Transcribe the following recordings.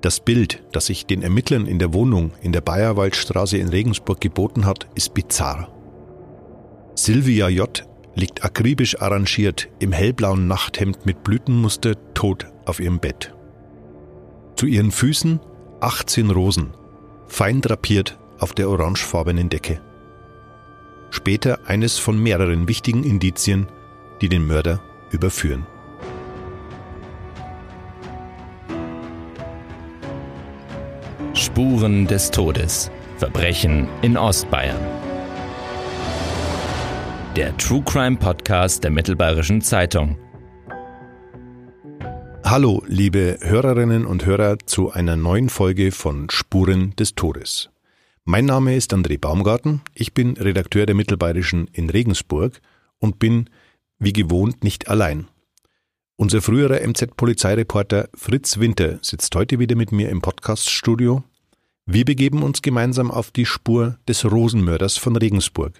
Das Bild, das sich den Ermittlern in der Wohnung in der Bayerwaldstraße in Regensburg geboten hat, ist bizarr. Sylvia J. liegt akribisch arrangiert im hellblauen Nachthemd mit Blütenmuster tot auf ihrem Bett. Zu ihren Füßen 18 Rosen, fein drapiert auf der orangefarbenen Decke. Später eines von mehreren wichtigen Indizien, die den Mörder überführen. Spuren des Todes. Verbrechen in Ostbayern. Der True Crime Podcast der Mittelbayerischen Zeitung. Hallo, liebe Hörerinnen und Hörer, zu einer neuen Folge von Spuren des Todes. Mein Name ist André Baumgarten, ich bin Redakteur der Mittelbayerischen in Regensburg und bin, wie gewohnt, nicht allein. Unser früherer MZ-Polizeireporter Fritz Winter sitzt heute wieder mit mir im Podcaststudio. Wir begeben uns gemeinsam auf die Spur des Rosenmörders von Regensburg,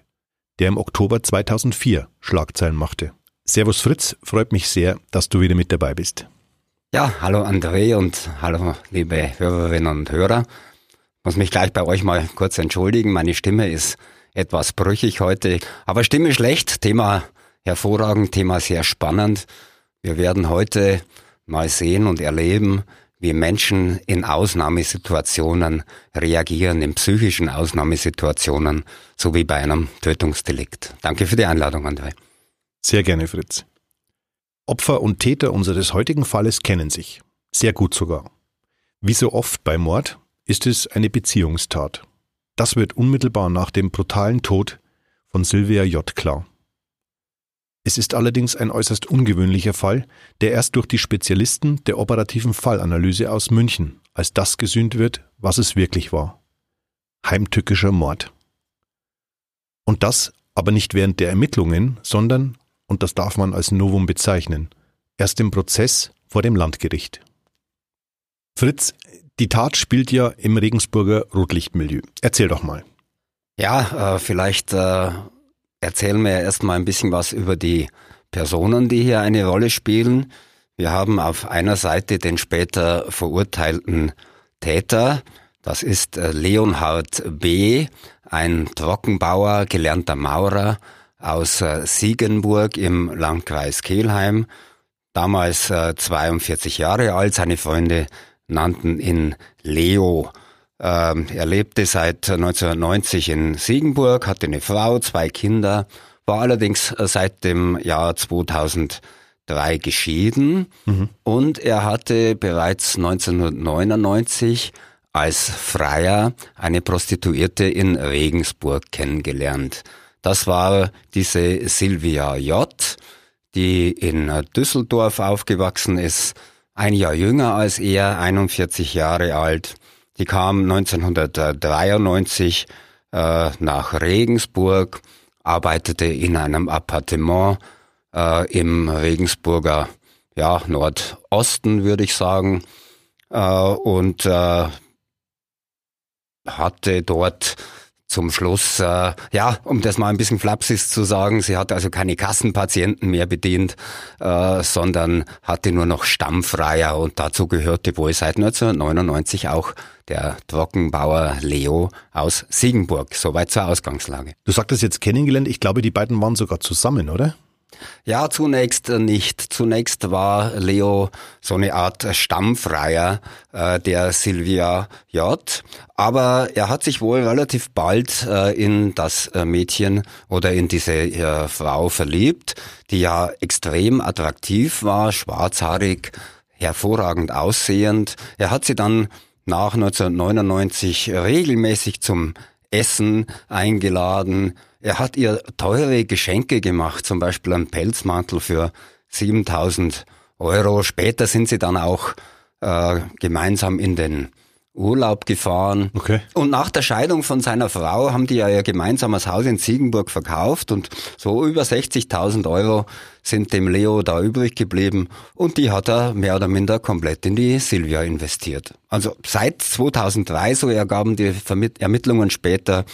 der im Oktober 2004 Schlagzeilen machte. Servus Fritz, freut mich sehr, dass du wieder mit dabei bist. Ja, hallo André und hallo liebe Hörerinnen und Hörer muss mich gleich bei euch mal kurz entschuldigen. Meine Stimme ist etwas brüchig heute, aber Stimme schlecht. Thema hervorragend, Thema sehr spannend. Wir werden heute mal sehen und erleben, wie Menschen in Ausnahmesituationen reagieren, in psychischen Ausnahmesituationen, so wie bei einem Tötungsdelikt. Danke für die Einladung, André. Sehr gerne, Fritz. Opfer und Täter unseres heutigen Falles kennen sich. Sehr gut sogar. Wie so oft bei Mord ist es eine Beziehungstat. Das wird unmittelbar nach dem brutalen Tod von Sylvia J. klar. Es ist allerdings ein äußerst ungewöhnlicher Fall, der erst durch die Spezialisten der operativen Fallanalyse aus München als das gesühnt wird, was es wirklich war. Heimtückischer Mord. Und das aber nicht während der Ermittlungen, sondern, und das darf man als Novum bezeichnen, erst im Prozess vor dem Landgericht. Fritz, die Tat spielt ja im Regensburger Rotlichtmilieu. Erzähl doch mal. Ja, äh, vielleicht äh, erzählen wir erstmal ein bisschen was über die Personen, die hier eine Rolle spielen. Wir haben auf einer Seite den später verurteilten Täter. Das ist äh, Leonhard B., ein Trockenbauer, gelernter Maurer aus äh, Siegenburg im Landkreis Kelheim. Damals äh, 42 Jahre alt. Seine Freunde nannten ihn Leo. Ähm, er lebte seit 1990 in Siegenburg, hatte eine Frau, zwei Kinder, war allerdings seit dem Jahr 2003 geschieden mhm. und er hatte bereits 1999 als Freier eine Prostituierte in Regensburg kennengelernt. Das war diese Silvia J., die in Düsseldorf aufgewachsen ist, ein Jahr jünger als er, 41 Jahre alt. Die kam 1993 äh, nach Regensburg, arbeitete in einem Appartement äh, im Regensburger ja, Nordosten, würde ich sagen, äh, und äh, hatte dort zum Schluss, äh, ja, um das mal ein bisschen flapsis zu sagen, sie hat also keine Kassenpatienten mehr bedient, äh, sondern hatte nur noch Stammfreier und dazu gehörte wohl seit 1999 auch der Trockenbauer Leo aus Siegenburg. Soweit zur Ausgangslage. Du sagtest jetzt kennengelernt, ich glaube, die beiden waren sogar zusammen, oder? Ja, zunächst nicht. Zunächst war Leo so eine Art Stammfreier äh, der Silvia J. Aber er hat sich wohl relativ bald äh, in das äh, Mädchen oder in diese äh, Frau verliebt, die ja extrem attraktiv war, schwarzhaarig, hervorragend aussehend. Er hat sie dann nach 1999 regelmäßig zum Essen eingeladen. Er hat ihr teure Geschenke gemacht, zum Beispiel einen Pelzmantel für 7000 Euro. Später sind sie dann auch äh, gemeinsam in den Urlaub gefahren. Okay. Und nach der Scheidung von seiner Frau haben die ja ihr gemeinsames Haus in Ziegenburg verkauft und so über 60.000 Euro sind dem Leo da übrig geblieben und die hat er mehr oder minder komplett in die Silvia investiert. Also seit 2003, so ergaben die Ermittlungen später,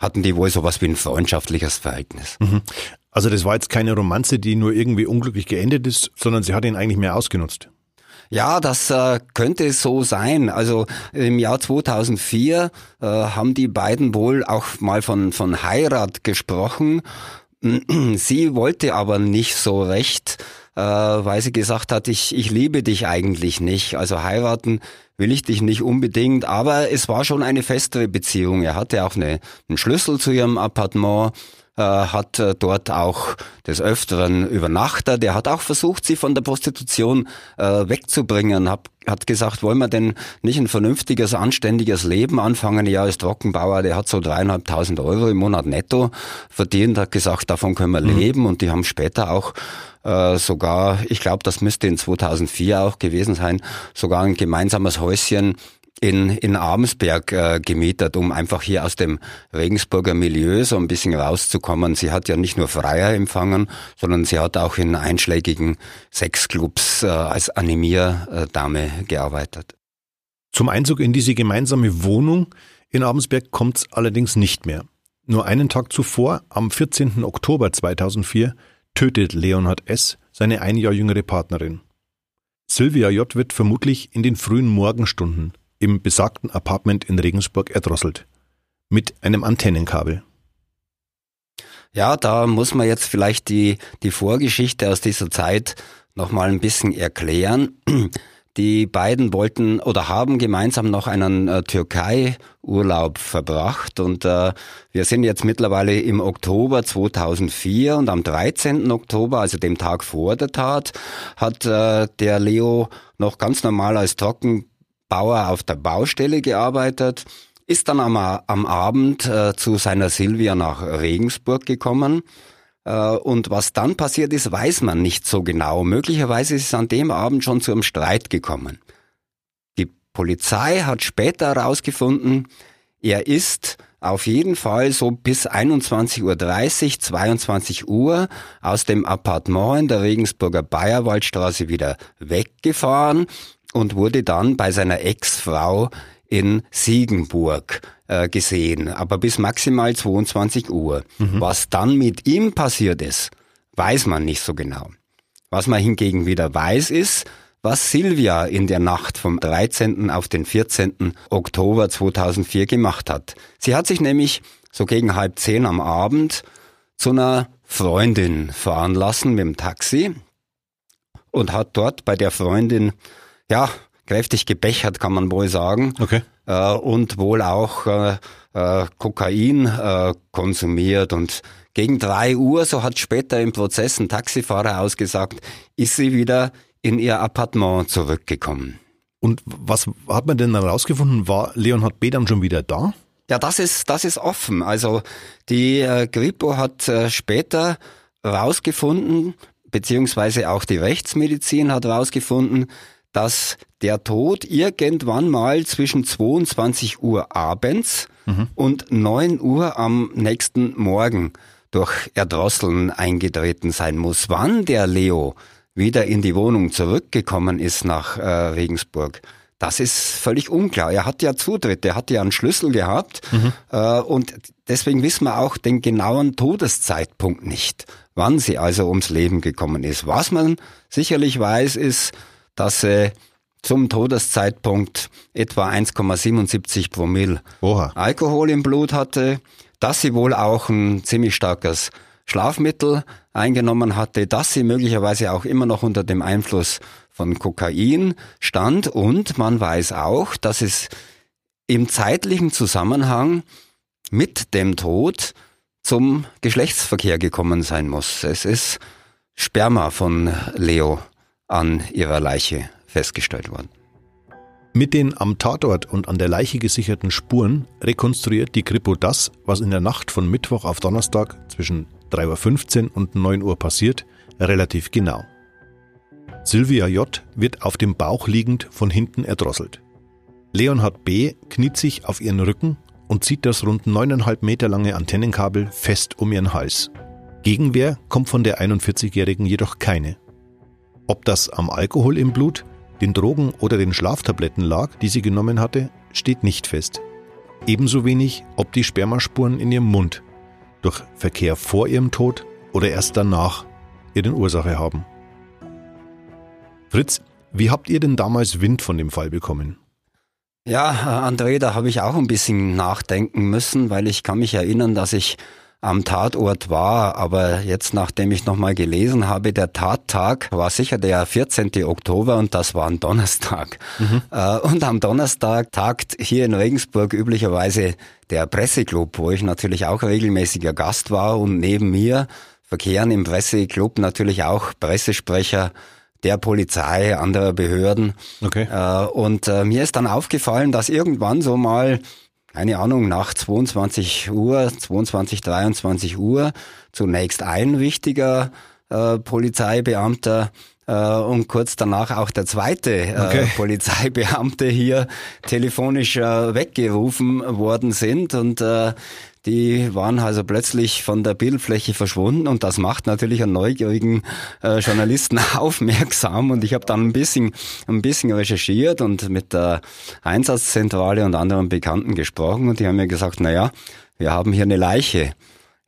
hatten die wohl sowas wie ein freundschaftliches Verhältnis. Mhm. Also das war jetzt keine Romanze, die nur irgendwie unglücklich geendet ist, sondern sie hat ihn eigentlich mehr ausgenutzt. Ja, das äh, könnte so sein. Also im Jahr 2004 äh, haben die beiden wohl auch mal von, von Heirat gesprochen. Sie wollte aber nicht so recht, äh, weil sie gesagt hat, ich, ich liebe dich eigentlich nicht. Also heiraten will ich dich nicht unbedingt, aber es war schon eine festere Beziehung. Er hatte auch eine, einen Schlüssel zu ihrem Appartement äh, hat äh, dort auch des Öfteren übernachtet. Der hat auch versucht, sie von der Prostitution äh, wegzubringen. Hab, hat gesagt, wollen wir denn nicht ein vernünftiges, anständiges Leben anfangen? Ja, als Trockenbauer, der hat so dreieinhalbtausend Euro im Monat netto verdient, hat gesagt, davon können wir mhm. leben. Und die haben später auch äh, sogar, ich glaube, das müsste in 2004 auch gewesen sein, sogar ein gemeinsames Häuschen in, in Abensberg äh, gemietet, um einfach hier aus dem Regensburger Milieu so ein bisschen rauszukommen. Sie hat ja nicht nur Freier empfangen, sondern sie hat auch in einschlägigen Sexclubs äh, als Animierdame gearbeitet. Zum Einzug in diese gemeinsame Wohnung in Abensberg kommt es allerdings nicht mehr. Nur einen Tag zuvor, am 14. Oktober 2004, tötet Leonhard S. seine ein Jahr jüngere Partnerin. Sylvia J. wird vermutlich in den frühen Morgenstunden im besagten Apartment in Regensburg erdrosselt. Mit einem Antennenkabel. Ja, da muss man jetzt vielleicht die, die Vorgeschichte aus dieser Zeit nochmal ein bisschen erklären. Die beiden wollten oder haben gemeinsam noch einen äh, Türkei-Urlaub verbracht und äh, wir sind jetzt mittlerweile im Oktober 2004 und am 13. Oktober, also dem Tag vor der Tat, hat äh, der Leo noch ganz normal als Trocken Bauer auf der Baustelle gearbeitet, ist dann am, am Abend äh, zu seiner Silvia nach Regensburg gekommen. Äh, und was dann passiert ist, weiß man nicht so genau. Möglicherweise ist es an dem Abend schon zu einem Streit gekommen. Die Polizei hat später herausgefunden, er ist auf jeden Fall so bis 21.30 Uhr, 22 Uhr aus dem Appartement in der Regensburger Bayerwaldstraße wieder weggefahren und wurde dann bei seiner Ex-Frau in Siegenburg äh, gesehen, aber bis maximal 22 Uhr. Mhm. Was dann mit ihm passiert ist, weiß man nicht so genau. Was man hingegen wieder weiß ist, was Silvia in der Nacht vom 13. auf den 14. Oktober 2004 gemacht hat. Sie hat sich nämlich so gegen halb zehn am Abend zu einer Freundin fahren lassen mit dem Taxi und hat dort bei der Freundin ja, kräftig gebechert, kann man wohl sagen. Okay. Äh, und wohl auch äh, äh, Kokain äh, konsumiert. Und gegen drei Uhr, so hat später im Prozess ein Taxifahrer ausgesagt, ist sie wieder in ihr Appartement zurückgekommen. Und was hat man denn dann rausgefunden? War Leonhard B. dann schon wieder da? Ja, das ist, das ist offen. Also die äh, Gripo hat äh, später rausgefunden, beziehungsweise auch die Rechtsmedizin hat rausgefunden, dass der Tod irgendwann mal zwischen 22 Uhr abends mhm. und 9 Uhr am nächsten Morgen durch Erdrosseln eingetreten sein muss. Wann der Leo wieder in die Wohnung zurückgekommen ist nach äh, Regensburg, das ist völlig unklar. Er hat ja Zutritt, er hat ja einen Schlüssel gehabt mhm. äh, und deswegen wissen wir auch den genauen Todeszeitpunkt nicht, wann sie also ums Leben gekommen ist. Was man sicherlich weiß, ist, dass sie zum Todeszeitpunkt etwa 1,77 Promille Oha. Alkohol im Blut hatte, dass sie wohl auch ein ziemlich starkes Schlafmittel eingenommen hatte, dass sie möglicherweise auch immer noch unter dem Einfluss von Kokain stand und man weiß auch, dass es im zeitlichen Zusammenhang mit dem Tod zum Geschlechtsverkehr gekommen sein muss. Es ist Sperma von Leo an ihrer Leiche festgestellt worden. Mit den am Tatort und an der Leiche gesicherten Spuren rekonstruiert die Kripo das, was in der Nacht von Mittwoch auf Donnerstag zwischen 3.15 Uhr und 9 Uhr passiert, relativ genau. Sylvia J. wird auf dem Bauch liegend von hinten erdrosselt. Leonhard B. kniet sich auf ihren Rücken und zieht das rund 9,5 Meter lange Antennenkabel fest um ihren Hals. Gegenwehr kommt von der 41-Jährigen jedoch keine. Ob das am Alkohol im Blut, den Drogen oder den Schlaftabletten lag, die sie genommen hatte, steht nicht fest. Ebenso wenig, ob die Spermaspuren in ihrem Mund durch Verkehr vor ihrem Tod oder erst danach ihre Ursache haben. Fritz, Wie habt ihr denn damals Wind von dem Fall bekommen? Ja, André, da habe ich auch ein bisschen nachdenken müssen, weil ich kann mich erinnern, dass ich am Tatort war, aber jetzt, nachdem ich nochmal gelesen habe, der Tattag war sicher der 14. Oktober und das war ein Donnerstag. Mhm. Äh, und am Donnerstag tagt hier in Regensburg üblicherweise der Presseclub, wo ich natürlich auch regelmäßiger Gast war und neben mir verkehren im Presseclub natürlich auch Pressesprecher der Polizei, anderer Behörden. Okay. Äh, und äh, mir ist dann aufgefallen, dass irgendwann so mal keine Ahnung, nach 22 Uhr, 22, 23 Uhr zunächst ein wichtiger äh, Polizeibeamter äh, und kurz danach auch der zweite äh, okay. Polizeibeamte hier telefonisch äh, weggerufen worden sind und äh, die waren also plötzlich von der Bildfläche verschwunden und das macht natürlich einen neugierigen äh, Journalisten aufmerksam. Und ich habe dann ein bisschen ein bisschen recherchiert und mit der Einsatzzentrale und anderen Bekannten gesprochen. Und die haben mir gesagt, na ja, wir haben hier eine Leiche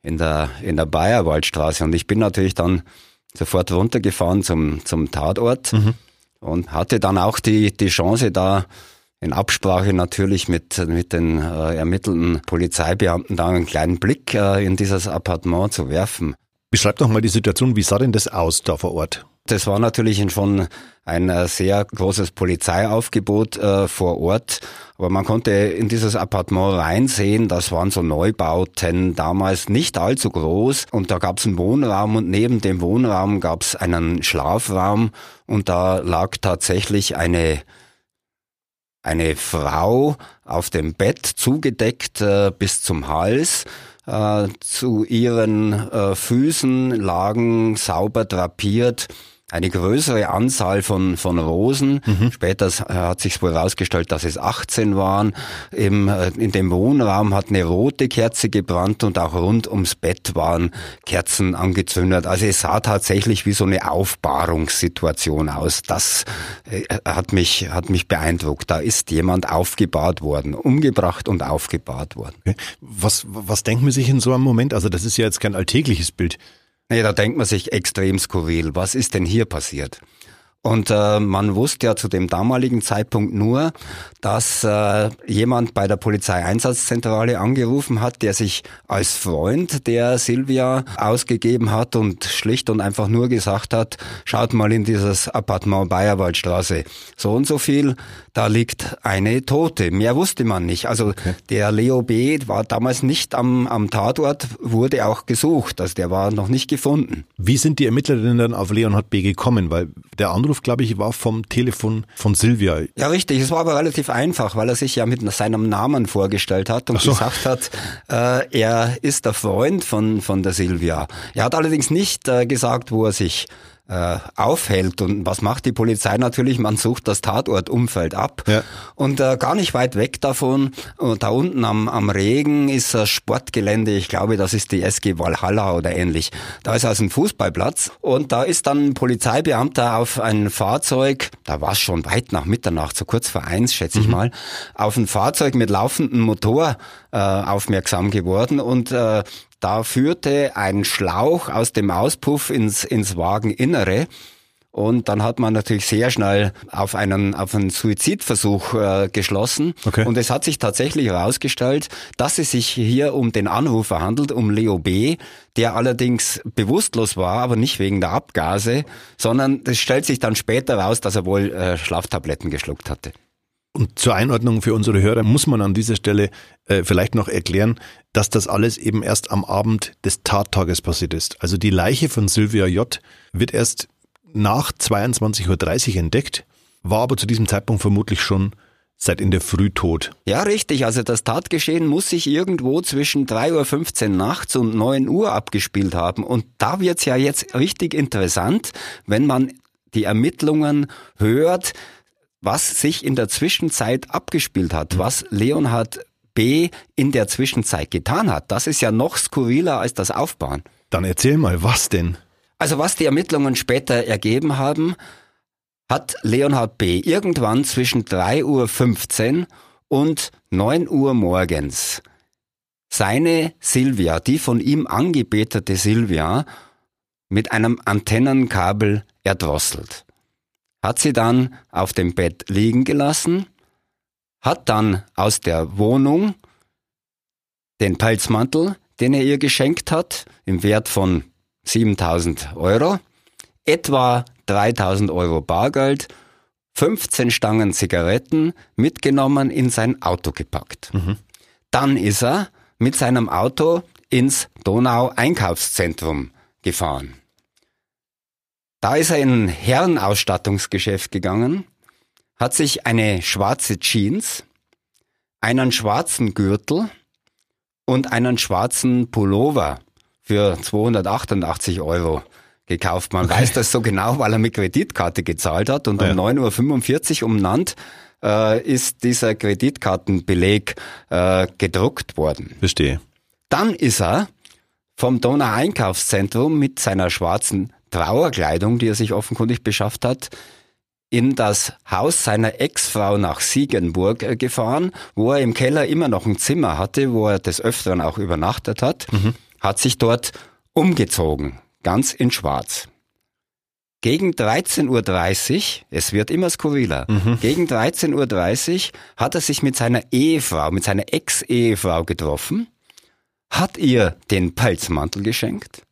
in der in der Bayerwaldstraße. Und ich bin natürlich dann sofort runtergefahren zum zum Tatort mhm. und hatte dann auch die die Chance da in Absprache natürlich mit, mit den äh, ermittelnden Polizeibeamten da einen kleinen Blick äh, in dieses Appartement zu werfen. Beschreib doch mal die Situation, wie sah denn das aus da vor Ort? Das war natürlich schon ein äh, sehr großes Polizeiaufgebot äh, vor Ort. Aber man konnte in dieses Appartement reinsehen. Das waren so Neubauten, damals nicht allzu groß. Und da gab es einen Wohnraum und neben dem Wohnraum gab es einen Schlafraum. Und da lag tatsächlich eine eine Frau auf dem Bett zugedeckt äh, bis zum Hals. Äh, zu ihren äh, Füßen lagen sauber drapiert eine größere Anzahl von, von Rosen. Mhm. Später äh, hat sich wohl herausgestellt, dass es 18 waren. Im, äh, in dem Wohnraum hat eine rote Kerze gebrannt und auch rund ums Bett waren Kerzen angezündet. Also es sah tatsächlich wie so eine Aufbahrungssituation aus. Das äh, hat mich, hat mich beeindruckt. Da ist jemand aufgebahrt worden, umgebracht und aufgebahrt worden. Okay. Was, was denkt man sich in so einem Moment? Also das ist ja jetzt kein alltägliches Bild. Nee, da denkt man sich extrem skurril. Was ist denn hier passiert? Und äh, man wusste ja zu dem damaligen Zeitpunkt nur, dass äh, jemand bei der Polizeieinsatzzentrale angerufen hat, der sich als Freund der Silvia ausgegeben hat und schlicht und einfach nur gesagt hat, schaut mal in dieses Appartement Bayerwaldstraße. So und so viel, da liegt eine Tote. Mehr wusste man nicht. Also okay. der Leo B. war damals nicht am, am Tatort, wurde auch gesucht. Also der war noch nicht gefunden. Wie sind die Ermittler denn dann auf Leonhard B. gekommen? Weil der Anruf Anruf, glaube ich, war vom Telefon von Silvia. Ja, richtig. Es war aber relativ einfach, weil er sich ja mit seinem Namen vorgestellt hat und so. gesagt hat, äh, er ist der Freund von, von der Silvia. Er hat allerdings nicht äh, gesagt, wo er sich äh, aufhält. Und was macht die Polizei natürlich? Man sucht das Tatortumfeld ab. Ja. Und äh, gar nicht weit weg davon, äh, da unten am, am Regen ist das Sportgelände, ich glaube, das ist die SG Walhalla oder ähnlich. Da ist also ein Fußballplatz und da ist dann ein Polizeibeamter auf ein Fahrzeug, da war es schon weit nach Mitternacht, so kurz vor eins, schätze mhm. ich mal, auf ein Fahrzeug mit laufendem Motor äh, aufmerksam geworden und äh, da führte ein Schlauch aus dem Auspuff ins, ins Wageninnere. Und dann hat man natürlich sehr schnell auf einen, auf einen Suizidversuch äh, geschlossen. Okay. Und es hat sich tatsächlich herausgestellt, dass es sich hier um den Anrufer handelt, um Leo B., der allerdings bewusstlos war, aber nicht wegen der Abgase, sondern es stellt sich dann später raus, dass er wohl äh, Schlaftabletten geschluckt hatte. Und zur Einordnung für unsere Hörer muss man an dieser Stelle äh, vielleicht noch erklären, dass das alles eben erst am Abend des Tattages passiert ist. Also die Leiche von Sylvia J. wird erst nach 22.30 Uhr entdeckt, war aber zu diesem Zeitpunkt vermutlich schon seit in der Früh tot. Ja, richtig. Also das Tatgeschehen muss sich irgendwo zwischen 3.15 Uhr nachts und 9 Uhr abgespielt haben. Und da wird's ja jetzt richtig interessant, wenn man die Ermittlungen hört, was sich in der Zwischenzeit abgespielt hat, was Leonhard B. in der Zwischenzeit getan hat. Das ist ja noch skurriler als das Aufbauen. Dann erzähl mal, was denn? Also was die Ermittlungen später ergeben haben, hat Leonhard B. irgendwann zwischen 3.15 Uhr und 9 Uhr morgens seine Silvia, die von ihm angebetete Silvia, mit einem Antennenkabel erdrosselt. Hat sie dann auf dem Bett liegen gelassen, hat dann aus der Wohnung den Pelzmantel, den er ihr geschenkt hat, im Wert von 7000 Euro, etwa 3000 Euro Bargeld, 15 Stangen Zigaretten mitgenommen in sein Auto gepackt. Mhm. Dann ist er mit seinem Auto ins Donau-Einkaufszentrum gefahren. Da ist er in ein Herrenausstattungsgeschäft gegangen, hat sich eine schwarze Jeans, einen schwarzen Gürtel und einen schwarzen Pullover für 288 Euro gekauft. Man okay. weiß das so genau, weil er mit Kreditkarte gezahlt hat und ja. um 9.45 Uhr umnannt äh, ist dieser Kreditkartenbeleg äh, gedruckt worden. Verstehe. Dann ist er vom Donau Einkaufszentrum mit seiner schwarzen Trauerkleidung, die er sich offenkundig beschafft hat, in das Haus seiner Ex-Frau nach Siegenburg äh, gefahren, wo er im Keller immer noch ein Zimmer hatte, wo er des Öfteren auch übernachtet hat, mhm. hat sich dort umgezogen, ganz in Schwarz. Gegen 13.30 Uhr, es wird immer skurriler, mhm. gegen 13.30 Uhr hat er sich mit seiner Ehefrau, mit seiner Ex-Ehefrau getroffen, hat ihr den Pelzmantel geschenkt,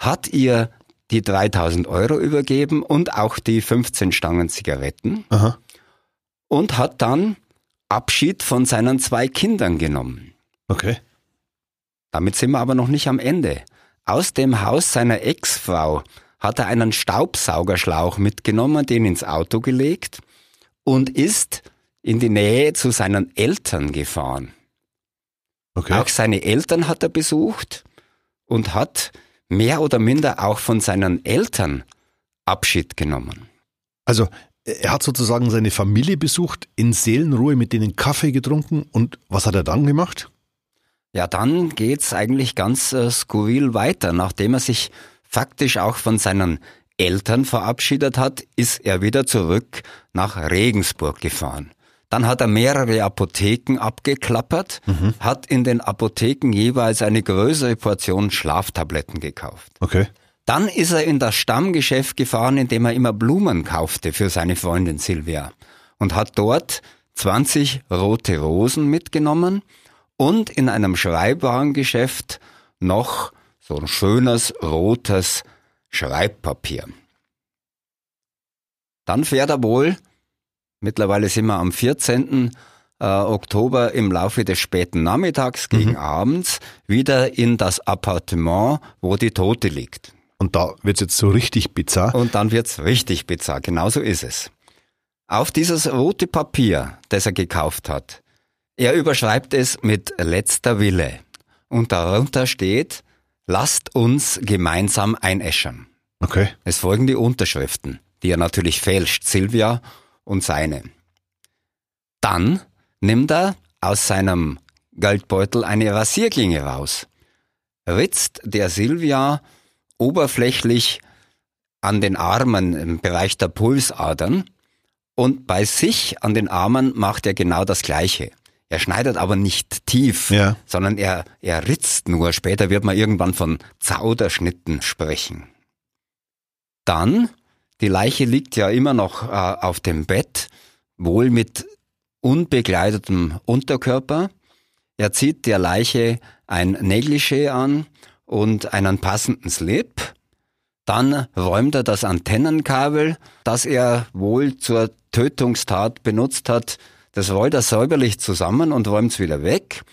hat ihr die 3000 Euro übergeben und auch die 15 Stangen Zigaretten Aha. und hat dann Abschied von seinen zwei Kindern genommen. Okay. Damit sind wir aber noch nicht am Ende. Aus dem Haus seiner Ex-Frau hat er einen Staubsaugerschlauch mitgenommen, den ins Auto gelegt und ist in die Nähe zu seinen Eltern gefahren. Okay. Auch seine Eltern hat er besucht und hat mehr oder minder auch von seinen Eltern Abschied genommen. Also er hat sozusagen seine Familie besucht, in Seelenruhe mit denen Kaffee getrunken und was hat er dann gemacht? Ja, dann geht's eigentlich ganz äh, skurril weiter. Nachdem er sich faktisch auch von seinen Eltern verabschiedet hat, ist er wieder zurück nach Regensburg gefahren. Dann hat er mehrere Apotheken abgeklappert, mhm. hat in den Apotheken jeweils eine größere Portion Schlaftabletten gekauft. Okay. Dann ist er in das Stammgeschäft gefahren, in dem er immer Blumen kaufte für seine Freundin Silvia und hat dort 20 rote Rosen mitgenommen und in einem Schreibwarengeschäft noch so ein schönes rotes Schreibpapier. Dann fährt er wohl Mittlerweile sind wir am 14. Äh, Oktober im Laufe des späten Nachmittags gegen mhm. abends wieder in das Appartement, wo die Tote liegt. Und da wird's jetzt so richtig bizarr. Und dann wird's richtig bizarr, genau so ist es. Auf dieses rote Papier, das er gekauft hat, er überschreibt es mit letzter Wille. Und darunter steht, lasst uns gemeinsam einäschern. Okay. Es folgen die Unterschriften, die er natürlich fälscht. Silvia und seine. Dann nimmt er aus seinem Geldbeutel eine Rasierklinge raus, ritzt der Silvia oberflächlich an den Armen im Bereich der Pulsadern und bei sich an den Armen macht er genau das Gleiche. Er schneidet aber nicht tief, ja. sondern er, er ritzt nur. Später wird man irgendwann von Zauderschnitten sprechen. Dann die Leiche liegt ja immer noch äh, auf dem Bett, wohl mit unbegleitetem Unterkörper. Er zieht der Leiche ein Negligé an und einen passenden Slip. Dann räumt er das Antennenkabel, das er wohl zur Tötungstat benutzt hat, das rollt er säuberlich zusammen und räumt es wieder weg.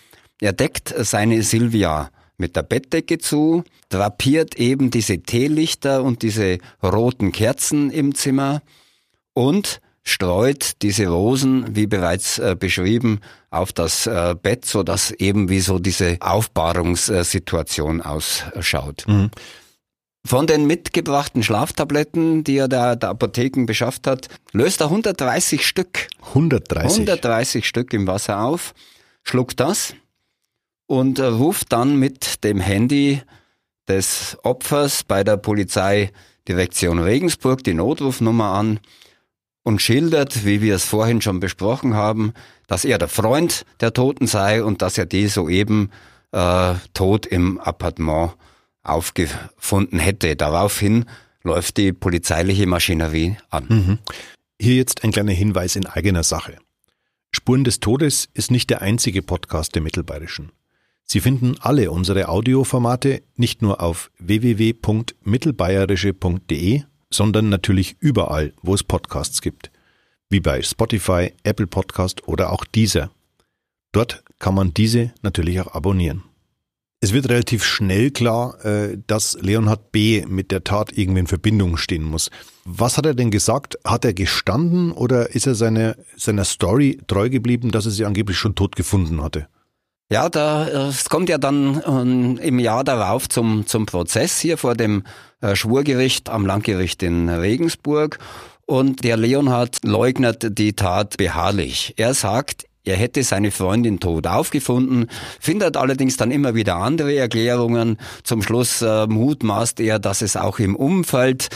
Er deckt seine Silvia mit der Bettdecke zu, drapiert eben diese Teelichter und diese roten Kerzen im Zimmer und streut diese Rosen, wie bereits äh, beschrieben, auf das äh, Bett, so dass eben wie so diese Aufbahrungssituation ausschaut. Mhm. Von den mitgebrachten Schlaftabletten, die er da der Apotheken beschafft hat, löst er 130 Stück. 130? 130 Stück im Wasser auf, schluckt das, und ruft dann mit dem Handy des Opfers bei der Polizeidirektion Regensburg die Notrufnummer an und schildert, wie wir es vorhin schon besprochen haben, dass er der Freund der Toten sei und dass er die soeben äh, tot im Appartement aufgefunden hätte. Daraufhin läuft die polizeiliche Maschinerie an. Mhm. Hier jetzt ein kleiner Hinweis in eigener Sache. Spuren des Todes ist nicht der einzige Podcast der Mittelbayerischen. Sie finden alle unsere Audioformate nicht nur auf www.mittelbayerische.de, sondern natürlich überall, wo es Podcasts gibt, wie bei Spotify, Apple Podcast oder auch dieser. Dort kann man diese natürlich auch abonnieren. Es wird relativ schnell klar, äh, dass Leonhard B. mit der Tat irgendwie in Verbindung stehen muss. Was hat er denn gesagt? Hat er gestanden oder ist er seine, seiner Story treu geblieben, dass er sie angeblich schon tot gefunden hatte? Ja, da, es kommt ja dann ähm, im Jahr darauf zum, zum Prozess hier vor dem äh, Schwurgericht am Landgericht in Regensburg. Und der Leonhard leugnet die Tat beharrlich. Er sagt, er hätte seine Freundin tot aufgefunden, findet allerdings dann immer wieder andere Erklärungen. Zum Schluss äh, mutmaßt er, dass es auch im Umfeld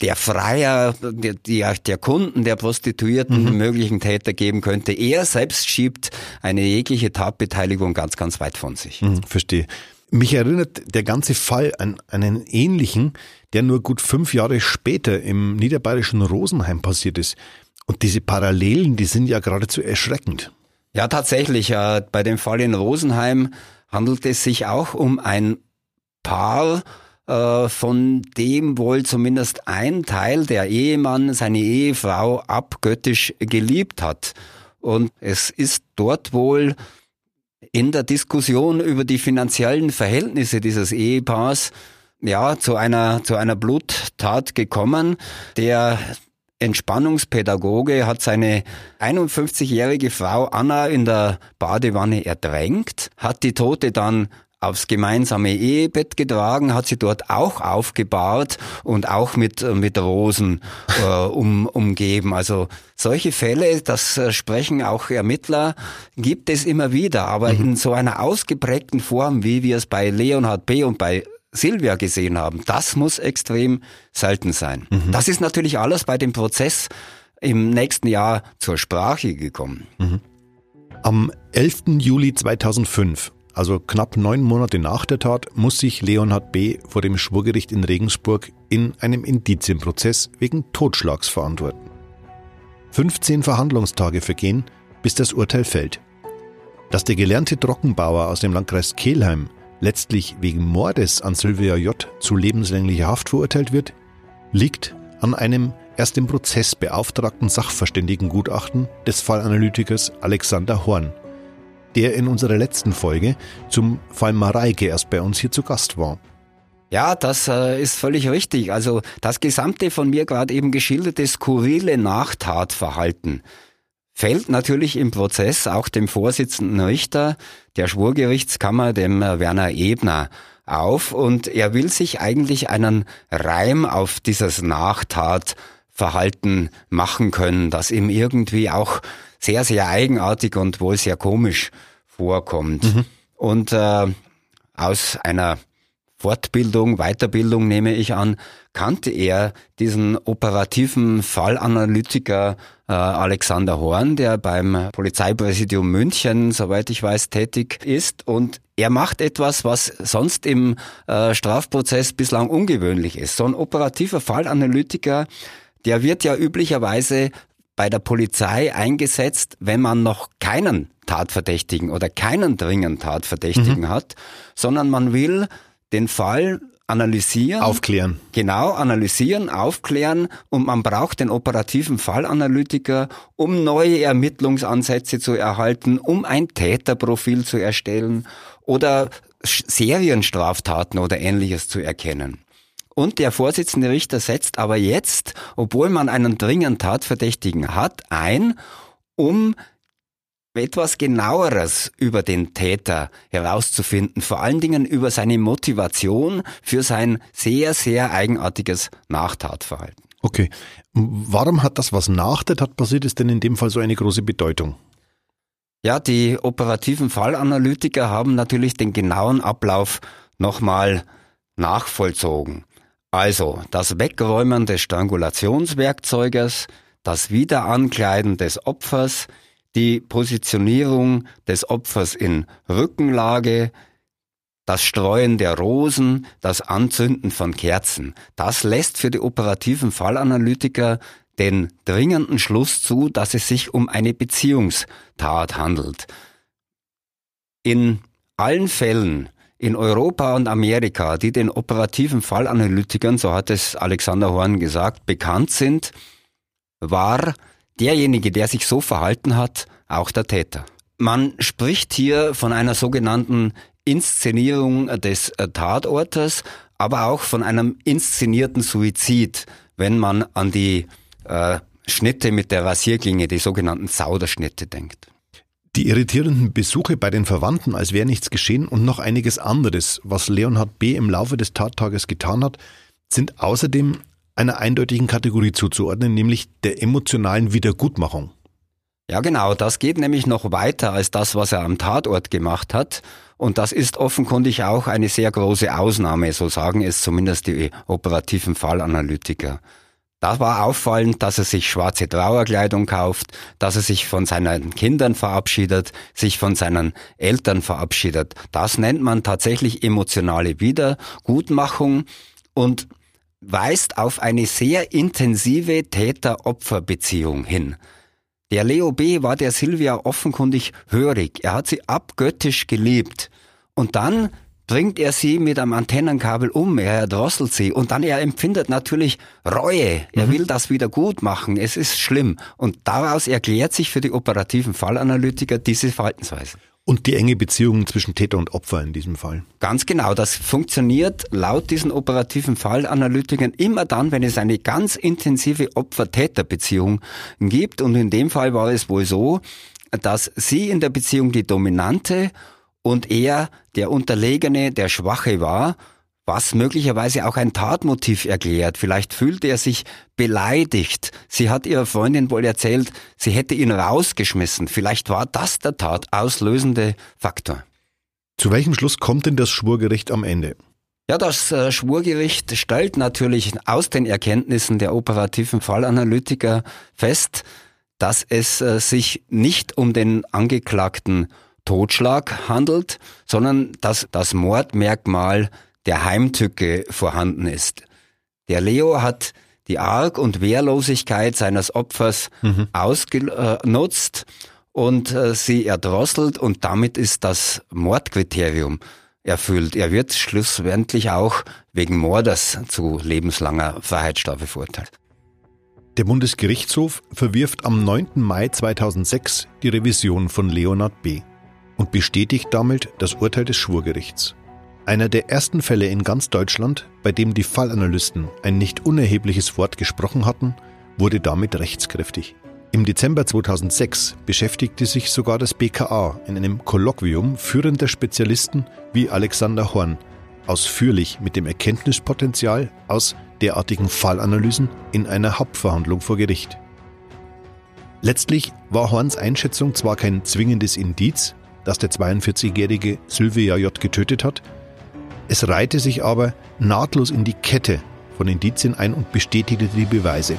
der Freier, der, der, der Kunden, der Prostituierten mhm. möglichen Täter geben könnte. Er selbst schiebt eine jegliche Tatbeteiligung ganz, ganz weit von sich. Mhm, verstehe. Mich erinnert der ganze Fall an einen ähnlichen, der nur gut fünf Jahre später im niederbayerischen Rosenheim passiert ist. Und diese Parallelen, die sind ja geradezu erschreckend. Ja, tatsächlich. Äh, bei dem Fall in Rosenheim handelt es sich auch um ein Paar, äh, von dem wohl zumindest ein Teil der Ehemann seine Ehefrau abgöttisch geliebt hat. Und es ist dort wohl in der Diskussion über die finanziellen Verhältnisse dieses Ehepaars ja zu einer zu einer Bluttat gekommen. Der Entspannungspädagoge hat seine 51-jährige Frau Anna in der Badewanne ertränkt, hat die Tote dann aufs gemeinsame Ehebett getragen, hat sie dort auch aufgebahrt und auch mit, mit Rosen äh, um, umgeben. Also solche Fälle, das äh, sprechen auch Ermittler, gibt es immer wieder, aber mhm. in so einer ausgeprägten Form, wie wir es bei Leonhard B. und bei Silvia gesehen haben, das muss extrem selten sein. Mhm. Das ist natürlich alles bei dem Prozess im nächsten Jahr zur Sprache gekommen. Mhm. Am 11. Juli 2005, also knapp neun Monate nach der Tat, muss sich Leonhard B. vor dem Schwurgericht in Regensburg in einem Indizienprozess wegen Totschlags verantworten. 15 Verhandlungstage vergehen, bis das Urteil fällt. Dass der gelernte Trockenbauer aus dem Landkreis Kelheim letztlich wegen Mordes an Sylvia J. zu lebenslänglicher Haft verurteilt wird, liegt an einem erst im Prozess beauftragten Sachverständigengutachten des Fallanalytikers Alexander Horn, der in unserer letzten Folge zum Fall Mareike erst bei uns hier zu Gast war. Ja, das äh, ist völlig richtig. Also das gesamte von mir gerade eben geschilderte skurrile Nachtatverhalten fällt natürlich im Prozess auch dem Vorsitzenden Richter der Schwurgerichtskammer, dem äh, Werner Ebner, auf und er will sich eigentlich einen Reim auf dieses Nachtatverhalten machen können, das ihm irgendwie auch sehr, sehr eigenartig und wohl sehr komisch vorkommt. Mhm. Und äh, aus einer Fortbildung, Weiterbildung nehme ich an, kannte er diesen operativen Fallanalytiker äh, Alexander Horn, der beim Polizeipräsidium München, soweit ich weiß, tätig ist. Und er macht etwas, was sonst im äh, Strafprozess bislang ungewöhnlich ist. So ein operativer Fallanalytiker, der wird ja üblicherweise bei der Polizei eingesetzt, wenn man noch keinen Tatverdächtigen oder keinen dringend Tatverdächtigen mhm. hat, sondern man will den Fall analysieren. Aufklären. Genau, analysieren, aufklären und man braucht den operativen Fallanalytiker, um neue Ermittlungsansätze zu erhalten, um ein Täterprofil zu erstellen oder Serienstraftaten oder ähnliches zu erkennen. Und der Vorsitzende Richter setzt aber jetzt, obwohl man einen dringenden Tatverdächtigen hat, ein, um etwas genaueres über den Täter herauszufinden, vor allen Dingen über seine Motivation für sein sehr, sehr eigenartiges Nachtatverhalten. Okay. Warum hat das, was nach der Tat passiert ist, denn in dem Fall so eine große Bedeutung? Ja, die operativen Fallanalytiker haben natürlich den genauen Ablauf nochmal nachvollzogen. Also das Wegräumen des Strangulationswerkzeuges, das Wiederankleiden des Opfers, die Positionierung des Opfers in Rückenlage, das Streuen der Rosen, das Anzünden von Kerzen. Das lässt für die operativen Fallanalytiker den dringenden Schluss zu, dass es sich um eine Beziehungstat handelt. In allen Fällen in Europa und Amerika, die den operativen Fallanalytikern, so hat es Alexander Horn gesagt, bekannt sind, war derjenige, der sich so verhalten hat, auch der Täter. Man spricht hier von einer sogenannten Inszenierung des Tatortes, aber auch von einem inszenierten Suizid, wenn man an die äh, Schnitte mit der Rasierklinge, die sogenannten Zauderschnitte denkt. Die irritierenden Besuche bei den Verwandten, als wäre nichts geschehen und noch einiges anderes, was Leonhard B. im Laufe des Tattages getan hat, sind außerdem einer eindeutigen Kategorie zuzuordnen, nämlich der emotionalen Wiedergutmachung. Ja, genau, das geht nämlich noch weiter als das, was er am Tatort gemacht hat. Und das ist offenkundig auch eine sehr große Ausnahme, so sagen es zumindest die operativen Fallanalytiker. Da war auffallend, dass er sich schwarze Trauerkleidung kauft, dass er sich von seinen Kindern verabschiedet, sich von seinen Eltern verabschiedet. Das nennt man tatsächlich emotionale Wiedergutmachung und weist auf eine sehr intensive Täter-Opfer-Beziehung hin. Der Leo B. war der Silvia offenkundig hörig. Er hat sie abgöttisch geliebt. Und dann bringt er sie mit einem Antennenkabel um, er drosselt sie und dann er empfindet natürlich Reue. Er mhm. will das wieder gut machen. Es ist schlimm. Und daraus erklärt sich für die operativen Fallanalytiker diese Verhaltensweise. Und die enge Beziehung zwischen Täter und Opfer in diesem Fall. Ganz genau. Das funktioniert laut diesen operativen Fallanalytikern immer dann, wenn es eine ganz intensive Opfer-Täter-Beziehung gibt. Und in dem Fall war es wohl so, dass sie in der Beziehung die Dominante und er der Unterlegene, der Schwache war was möglicherweise auch ein Tatmotiv erklärt. Vielleicht fühlte er sich beleidigt. Sie hat ihrer Freundin wohl erzählt, sie hätte ihn rausgeschmissen. Vielleicht war das der tatauslösende Faktor. Zu welchem Schluss kommt denn das Schwurgericht am Ende? Ja, das äh, Schwurgericht stellt natürlich aus den Erkenntnissen der operativen Fallanalytiker fest, dass es äh, sich nicht um den Angeklagten Totschlag handelt, sondern dass das Mordmerkmal der Heimtücke vorhanden ist. Der Leo hat die Arg- und Wehrlosigkeit seines Opfers mhm. ausgenutzt und äh, sie erdrosselt und damit ist das Mordkriterium erfüllt. Er wird schlussendlich auch wegen Mordes zu lebenslanger Freiheitsstrafe verurteilt. Der Bundesgerichtshof verwirft am 9. Mai 2006 die Revision von Leonhard B. und bestätigt damit das Urteil des Schwurgerichts. Einer der ersten Fälle in ganz Deutschland, bei dem die Fallanalysten ein nicht unerhebliches Wort gesprochen hatten, wurde damit rechtskräftig. Im Dezember 2006 beschäftigte sich sogar das BKA in einem Kolloquium führender Spezialisten wie Alexander Horn ausführlich mit dem Erkenntnispotenzial aus derartigen Fallanalysen in einer Hauptverhandlung vor Gericht. Letztlich war Horns Einschätzung zwar kein zwingendes Indiz, dass der 42-jährige Sylvia J. getötet hat, es reihte sich aber nahtlos in die Kette von Indizien ein und bestätigte die Beweise.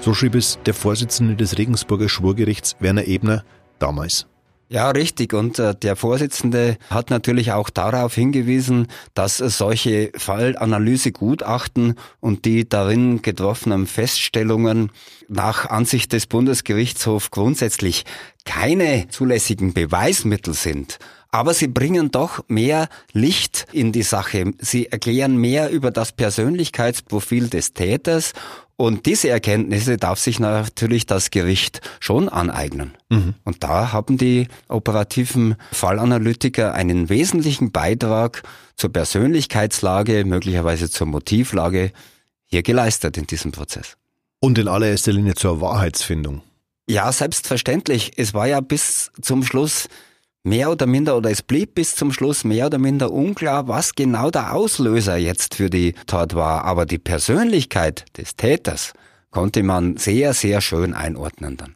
So schrieb es der Vorsitzende des Regensburger Schwurgerichts Werner Ebner damals. Ja, richtig. Und äh, der Vorsitzende hat natürlich auch darauf hingewiesen, dass solche Fallanalysegutachten und die darin getroffenen Feststellungen nach Ansicht des Bundesgerichtshofs grundsätzlich keine zulässigen Beweismittel sind. Aber sie bringen doch mehr Licht in die Sache. Sie erklären mehr über das Persönlichkeitsprofil des Täters und diese Erkenntnisse darf sich natürlich das Gericht schon aneignen. Mhm. Und da haben die operativen Fallanalytiker einen wesentlichen Beitrag zur Persönlichkeitslage, möglicherweise zur Motivlage hier geleistet in diesem Prozess. Und in allererster Linie zur Wahrheitsfindung. Ja, selbstverständlich. Es war ja bis zum Schluss mehr oder minder, oder es blieb bis zum Schluss mehr oder minder unklar, was genau der Auslöser jetzt für die Tat war. Aber die Persönlichkeit des Täters konnte man sehr, sehr schön einordnen dann.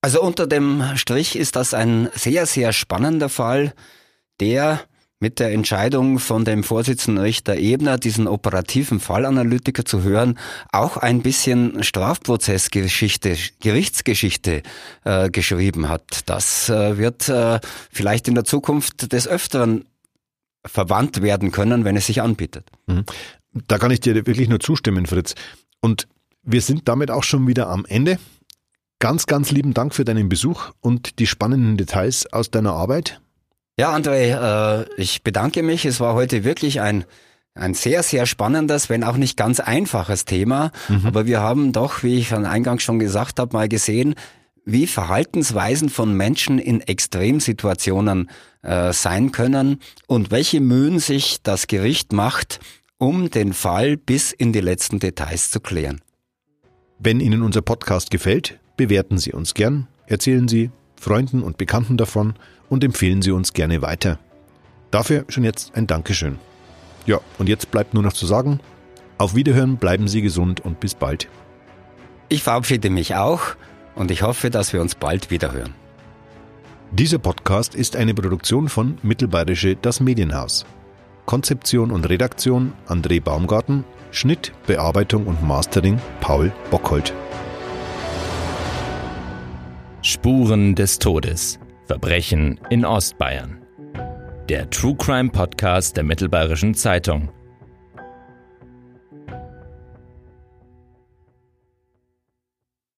Also unter dem Strich ist das ein sehr, sehr spannender Fall, der mit der Entscheidung von dem Vorsitzenden Richter Ebner, diesen operativen Fallanalytiker zu hören, auch ein bisschen Strafprozessgeschichte, Gerichtsgeschichte äh, geschrieben hat. Das äh, wird äh, vielleicht in der Zukunft des Öfteren verwandt werden können, wenn es sich anbietet. Mhm. Da kann ich dir wirklich nur zustimmen, Fritz. Und Wir sind damit auch schon wieder am Ende. Ganz, ganz lieben Dank für deinen Besuch und die spannenden Details aus deiner Arbeit. Ja, André, äh, ich bedanke mich. Es war heute wirklich ein, ein sehr, sehr spannendes, wenn auch nicht ganz einfaches Thema. Mhm. Aber wir haben doch, wie ich eingangs schon gesagt habe, mal gesehen, wie Verhaltensweisen von Menschen in Extremsituationen äh, sein können und welche Mühen sich das Gericht macht, um den Fall bis in die letzten Details zu klären. Wenn Ihnen unser Podcast gefällt, bewerten Sie uns gern, erzählen Sie Freunden und Bekannten davon und empfehlen Sie uns gerne weiter. Dafür schon jetzt ein Dankeschön. Ja, und jetzt bleibt nur noch zu sagen, auf Wiederhören, bleiben Sie gesund und bis bald. Ich verabschiede mich auch und ich hoffe, dass wir uns bald wiederhören. Dieser Podcast ist eine Produktion von Mittelbayerische Das Medienhaus. Konzeption und Redaktion André Baumgarten, Schnitt, Bearbeitung und Mastering Paul Bockhold. Spuren des Todes. Verbrechen in Ostbayern. Der True Crime Podcast der Mittelbayerischen Zeitung